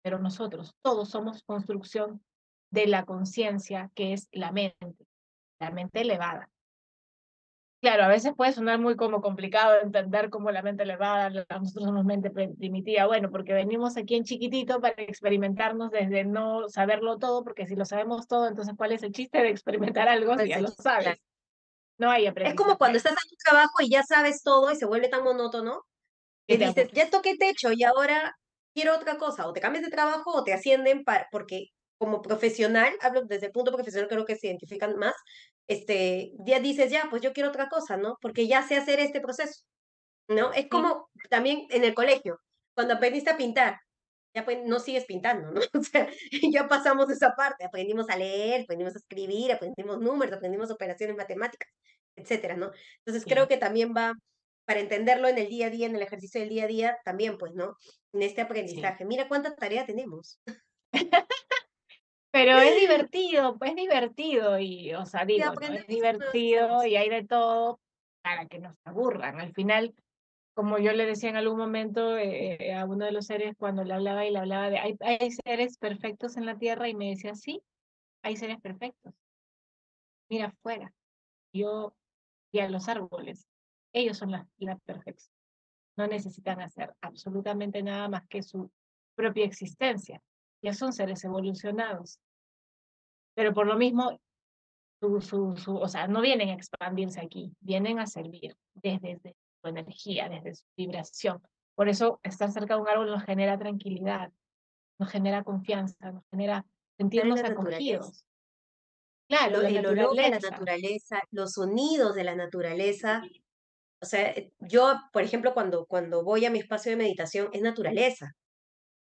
pero nosotros todos somos construcción de la conciencia que es la mente, la mente elevada. Claro, a veces puede sonar muy como complicado entender cómo la mente elevada, nosotros somos mente primitiva, bueno, porque venimos aquí en chiquitito para experimentarnos desde no saberlo todo, porque si lo sabemos todo, entonces ¿cuál es el chiste de experimentar algo si pues ya lo sabes? No hay aprendizaje. Es como cuando estás en tu trabajo y ya sabes todo y se vuelve tan monótono, y dices, ya toqué techo y ahora quiero otra cosa, o te cambias de trabajo o te ascienden para, porque como profesional, hablo desde el punto profesional, creo que se identifican más, este, ya dices, ya, pues yo quiero otra cosa, ¿no? Porque ya sé hacer este proceso, ¿no? Es como también en el colegio, cuando aprendiste a pintar, ya pues no sigues pintando, ¿no? O sea, ya pasamos esa parte, aprendimos a leer, aprendimos a escribir, aprendimos números, aprendimos operaciones matemáticas, etcétera, ¿no? Entonces creo que también va para entenderlo en el día a día, en el ejercicio del día a día, también, pues, ¿no? En este aprendizaje. Mira cuánta tarea tenemos. Pero es divertido, pues es divertido y, o sea, digo, es divertido y hay de todo para que no se aburran. Al final, como yo le decía en algún momento eh, a uno de los seres cuando le hablaba y le hablaba de, hay, hay seres perfectos en la Tierra y me decía, sí, hay seres perfectos. Mira afuera. Yo y a los árboles. Ellos son la, perfección. No necesitan hacer absolutamente nada más que su propia existencia. Ya son seres evolucionados. Pero por lo mismo, su, su, o sea, no vienen a expandirse aquí, vienen a servir desde, su energía, desde su vibración. Por eso estar cerca de un árbol nos genera tranquilidad, nos genera confianza, nos genera sentirnos acogidos. Claro, el olor de la naturaleza, los sonidos de la naturaleza o sea, eh, yo, por ejemplo, cuando, cuando voy a mi espacio de meditación, es naturaleza.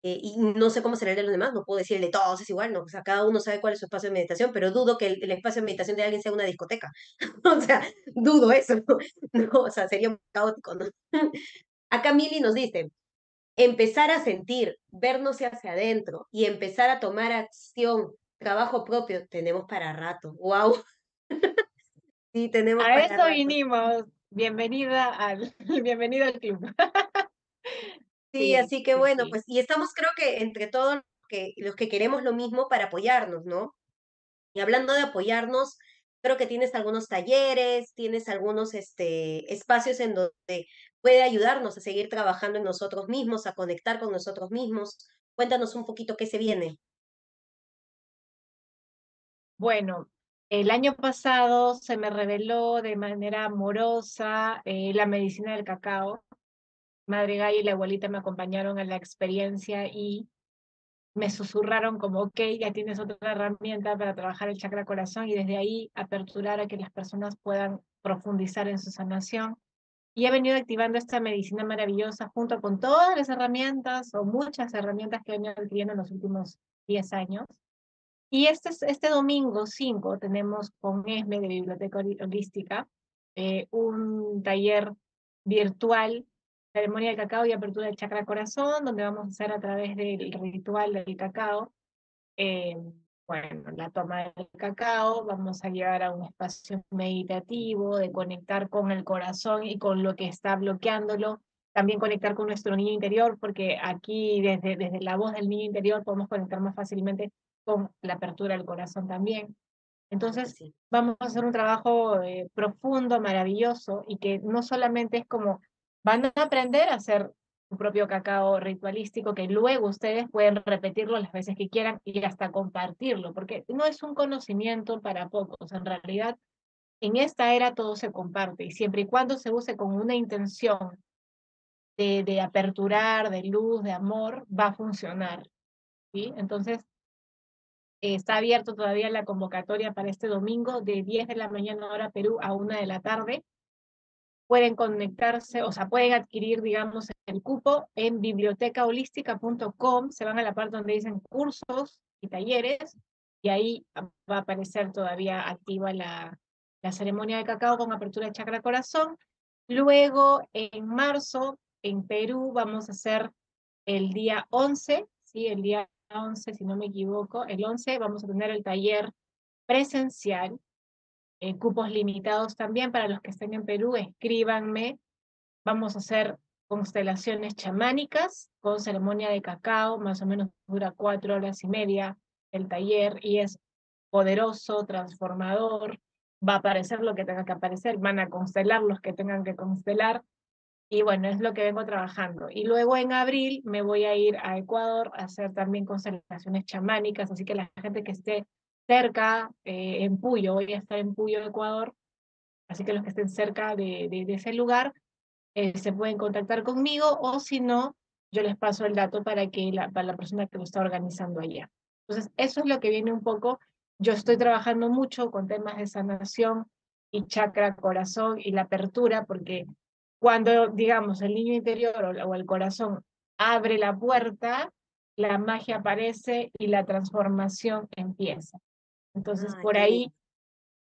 Eh, y no sé cómo será el de los demás, no puedo decir el de todos es igual, no, o sea, cada uno sabe cuál es su espacio de meditación, pero dudo que el, espacio de meditación de alguien sea una discoteca. o sea, dudo eso, ¿no? o sea, sería muy caótico, ¿no? Acá Mili nos dice, empezar a sentir, vernos hacia adentro y empezar a tomar acción, trabajo propio, tenemos para rato. ¡Wow! sí, tenemos a eso vinimos. Bienvenida al, bienvenido al club. Sí, Sí, así que bueno, sí. pues, y estamos creo que entre todos los que, los que queremos lo mismo para apoyarnos, ¿no? Y hablando de apoyarnos, creo que tienes algunos talleres, tienes algunos este, espacios en donde puede ayudarnos a seguir trabajando en nosotros mismos, a conectar con nosotros mismos. Cuéntanos un poquito qué se viene. Bueno, el año pasado se me reveló de manera amorosa eh, la medicina del cacao. Madre Gaia y la abuelita me acompañaron a la experiencia y me susurraron como, ok, ya tienes otra herramienta para trabajar el chakra corazón y desde ahí aperturar a que las personas puedan profundizar en su sanación. Y he venido activando esta medicina maravillosa junto con todas las herramientas o muchas herramientas que he venido adquiriendo en los últimos 10 años. Y este, este domingo 5 tenemos con ESME de Biblioteca Holística eh, un taller virtual, ceremonia del cacao y apertura del chakra corazón, donde vamos a hacer a través del ritual del cacao, eh, bueno, la toma del cacao, vamos a llegar a un espacio meditativo de conectar con el corazón y con lo que está bloqueándolo, también conectar con nuestro niño interior, porque aquí desde, desde la voz del niño interior podemos conectar más fácilmente con la apertura del corazón también. Entonces, Sí. vamos a hacer un trabajo eh, profundo, maravilloso, y que no solamente es como van a aprender a hacer su propio cacao ritualístico, que luego ustedes pueden repetirlo las veces que quieran y hasta compartirlo, porque no es un conocimiento para pocos. En realidad, en esta era todo se comparte, y siempre y cuando se use con una intención de, de aperturar, de luz, de amor, va a funcionar. ¿sí? Entonces, Está abierto todavía la convocatoria para este domingo de 10 de la mañana hora Perú a 1 de la tarde. Pueden conectarse, o sea, pueden adquirir, digamos, el cupo en bibliotecaholística.com. Se van a la parte donde dicen cursos y talleres y ahí va a aparecer todavía activa la, la ceremonia de cacao con apertura de chakra corazón. Luego, en marzo, en Perú, vamos a hacer el día 11, ¿sí? El día 11, si no me equivoco, el 11 vamos a tener el taller presencial, eh, cupos limitados también para los que estén en Perú, escríbanme, vamos a hacer constelaciones chamánicas con ceremonia de cacao, más o menos dura cuatro horas y media el taller y es poderoso, transformador, va a aparecer lo que tenga que aparecer, van a constelar los que tengan que constelar, y bueno, es lo que vengo trabajando. Y luego en abril me voy a ir a Ecuador a hacer también constelaciones chamánicas, así que la gente que esté cerca, eh, en Puyo, voy a estar en Puyo, Ecuador, así que los que estén cerca de, de, ese lugar eh, se pueden contactar conmigo o si no, yo les paso el dato para, que la, para la persona que lo está organizando allá. Entonces, eso es lo que viene un poco. Yo estoy trabajando mucho con temas de sanación y chakra, corazón y la apertura, porque cuando, digamos, el niño interior o, el corazón abre la puerta, la magia aparece y la transformación empieza. Entonces, por ahí,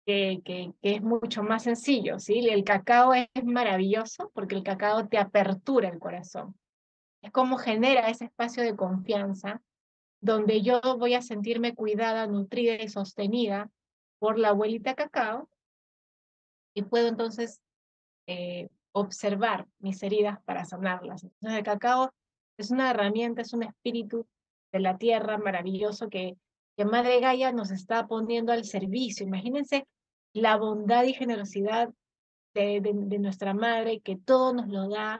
que, que, que, es mucho más sencillo, ¿sí? El cacao es maravilloso porque el cacao te apertura el corazón. Es como genera ese espacio de confianza donde yo voy a sentirme cuidada, nutrida y sostenida por la abuelita cacao y puedo entonces eh, observar mis heridas para sanarlas. Entonces el cacao es una herramienta, es un espíritu de la tierra maravilloso que, que Madre Gaia nos está poniendo al servicio. Imagínense la bondad y generosidad de, de, de nuestra madre que todo nos lo da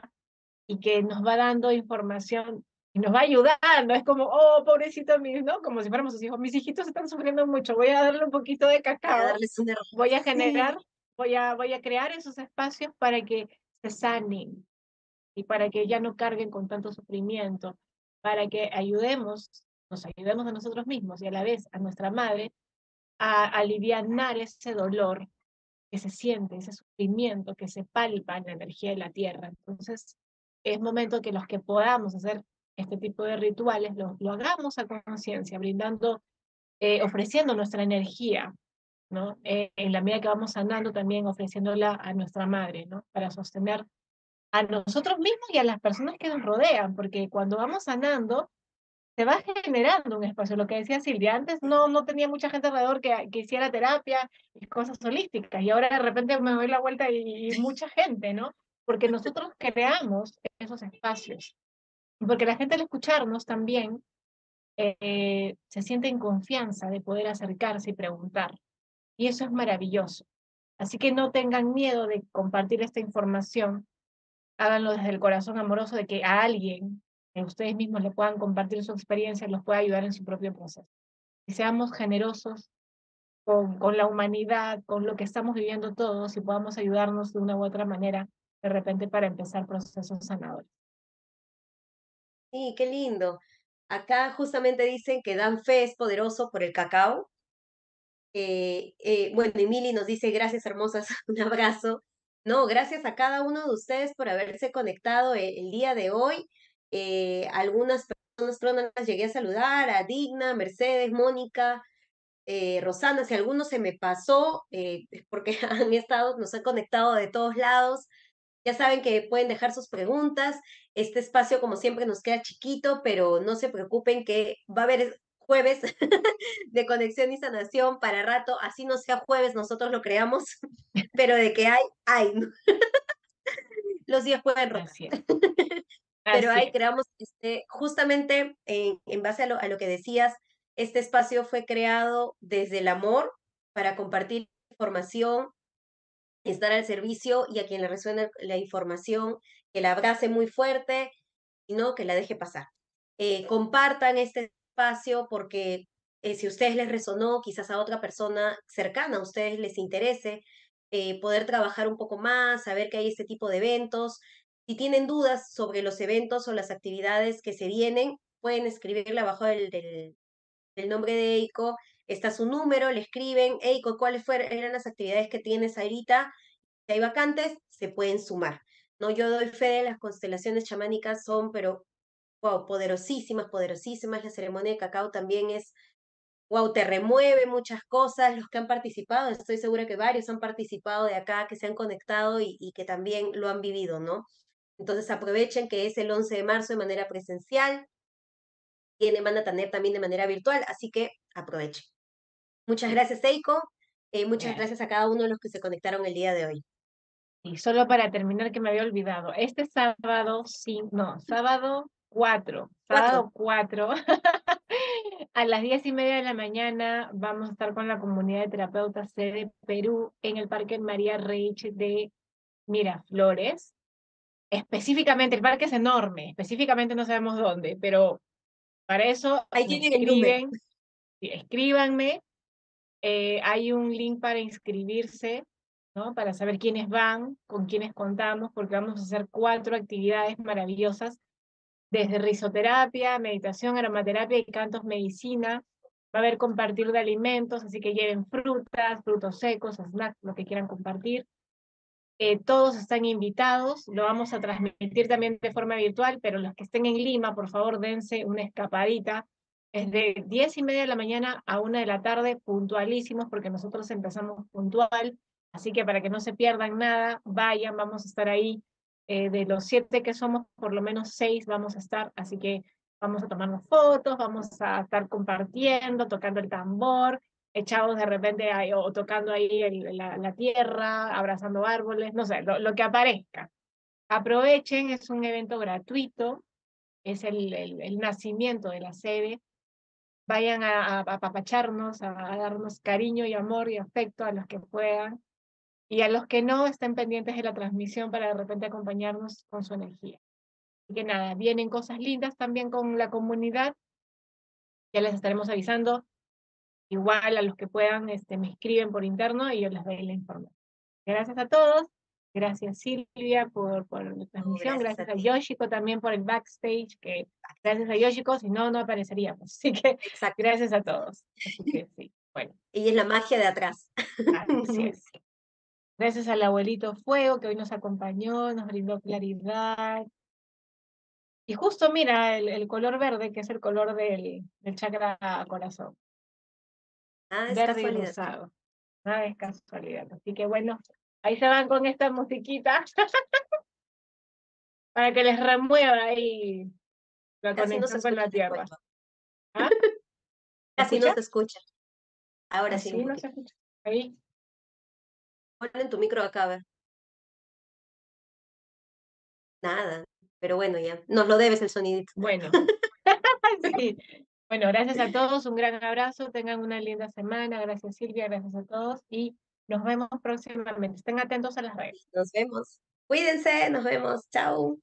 y que nos va dando información y nos va ayudando. Es como, oh, pobrecito mío, ¿no? Como si fuéramos sus hijos. Mis hijitos están sufriendo mucho, voy a darle un poquito de cacao. Voy a generar, voy a, voy a crear esos espacios para que se sanen y para que ya no carguen con tanto sufrimiento, para que ayudemos, nos ayudemos a nosotros mismos y a la vez a nuestra madre a aliviar ese dolor que se siente, ese sufrimiento que se palpa en la energía de la tierra. Entonces, es momento que los que podamos hacer este tipo de rituales lo, lo hagamos a conciencia, brindando, eh, ofreciendo nuestra energía, ¿no? Eh, en la medida que vamos sanando también ofreciéndola a nuestra madre, ¿no? Para sostener a nosotros mismos y a las personas que nos rodean, porque cuando vamos sanando, se va generando un espacio. Lo que decía Silvia, antes no, no tenía mucha gente alrededor que, que hiciera terapia y cosas holísticas, y ahora de repente me doy la vuelta y, y mucha gente, ¿no? porque nosotros creamos esos espacios. Porque la gente al escucharnos también eh, se siente en confianza de poder acercarse y preguntar. Y eso es maravilloso. Así que no tengan miedo de compartir esta información. Háganlo desde el corazón amoroso de que a alguien, que ustedes mismos le puedan compartir su experiencia, los pueda ayudar en su propio proceso. Y seamos generosos con, con la humanidad, con lo que estamos viviendo todos y podamos ayudarnos de una u otra manera de repente para empezar procesos sanadores. Sí, qué lindo. Acá justamente dicen que dan fe es poderoso por el cacao. Eh, eh, bueno, Emily nos dice gracias hermosas, un abrazo. No, gracias a cada uno de ustedes por haberse conectado el, el día de hoy. Eh, algunas personas no las llegué a saludar, a Digna, Mercedes, Mónica, eh, Rosana, si alguno se me pasó, eh, porque han estado, nos han conectado de todos lados. Ya saben que pueden dejar sus preguntas. Este espacio, como siempre, nos queda chiquito, pero no se preocupen que va a haber jueves de conexión y sanación para rato. Así no sea jueves, nosotros lo creamos, pero de que hay, hay. Los días pueden rotar. pero ahí creamos, este, justamente en, en base a lo, a lo que decías, este espacio fue creado desde el amor para compartir información, estar al servicio y a quien le resuene la información, que la abrace muy fuerte y no que la deje pasar. Eh, compartan este espacio porque eh, si a ustedes les resonó, quizás a otra persona cercana a ustedes les interese eh, poder trabajar un poco más, saber que hay este tipo de eventos. Si tienen dudas sobre los eventos o las actividades que se vienen, pueden escribirle abajo del, nombre de Eiko, está su número, le escriben, Eiko, ¿cuáles fueron, eran las actividades que tienes ahorita? Si hay vacantes, se pueden sumar. ¿no? Yo doy fe de las constelaciones chamánicas, son, pero, wow, poderosísimas, poderosísimas. La ceremonia de cacao también es, wow, te remueve muchas cosas. Los que han participado, estoy segura que varios han participado de acá, que se han conectado y, y que también lo han vivido, ¿no? Entonces aprovechen que es el 11 de marzo de manera presencial, tiene, van a tener también de manera virtual, así que aprovechen. Muchas gracias, Eiko. Eh, muchas gracias a cada uno de los que se conectaron el día de hoy. Y solo para terminar, que me había olvidado, este sábado, sí, no, sábado 4, sábado 4, a las diez y media de la mañana vamos a estar con la comunidad de terapeutas de Perú en el Parque María Reich de Miraflores. Específicamente, el parque es enorme, específicamente no sabemos dónde, pero para eso Ahí escriben, escríbanme. Eh, hay un link para inscribirse, ¿no? Para saber quiénes van, con quiénes contamos, porque vamos a hacer cuatro actividades maravillosas, desde risoterapia, meditación, aromaterapia y cantos medicina. Va a haber compartir de alimentos, así que lleven frutas, frutos secos, snacks, lo que quieran compartir. Eh, todos están invitados, lo vamos a transmitir también de forma virtual, pero los que estén en Lima, por favor, dense una escapadita. Es de 10 y media de la mañana a una de la tarde, puntualísimos, porque nosotros empezamos puntual. Así que para que no se pierdan nada, vayan, vamos a estar ahí. Eh, de los siete que somos, por lo menos seis vamos a estar. Así que vamos a tomarnos fotos, vamos a estar compartiendo, tocando el tambor, echados de repente ahí, o tocando ahí la, la, tierra, abrazando árboles, no sé, lo, que aparezca. Aprovechen, es un evento gratuito, es el, el, el nacimiento de la sede. Vayan a, apapacharnos, a, darnos cariño y amor y afecto a los que puedan. Y a los que no, estén pendientes de la transmisión para de repente acompañarnos con su energía. Así que nada, vienen cosas lindas también con la comunidad. Ya les estaremos avisando igual a los que puedan este, me escriben por interno y yo les doy la información. Gracias a todos. Gracias Silvia por, por la transmisión. Gracias, gracias a, Yoshiko también por el backstage, que gracias a Yoshiko, si no, no apareceríamos. Así que Exacto. gracias a todos. Así que, sí, bueno. Y es la magia de atrás. Así es. Gracias al abuelito Fuego que hoy nos acompañó, nos brindó claridad. Y justo mira el, el color verde, que es el color del, del chakra corazón. Nada es Verde casualidad. Rosado. Nada es casualidad. Así que bueno, ahí se van con esta musiquita para que les remueva ahí la Casi conexión no con la tierra. ¿Ah? Casi no se escucha. Ahora sí. No se escucha. Ahí. En tu micro acá, a ver. Nada, pero bueno, ya, nos lo debes el sonidito. Bueno, sí. Bueno, gracias a todos, un gran abrazo, tengan una linda semana, gracias Silvia, gracias a todos y nos vemos próximamente. Estén atentos a las redes. Nos vemos. Cuídense, nos vemos. Chao.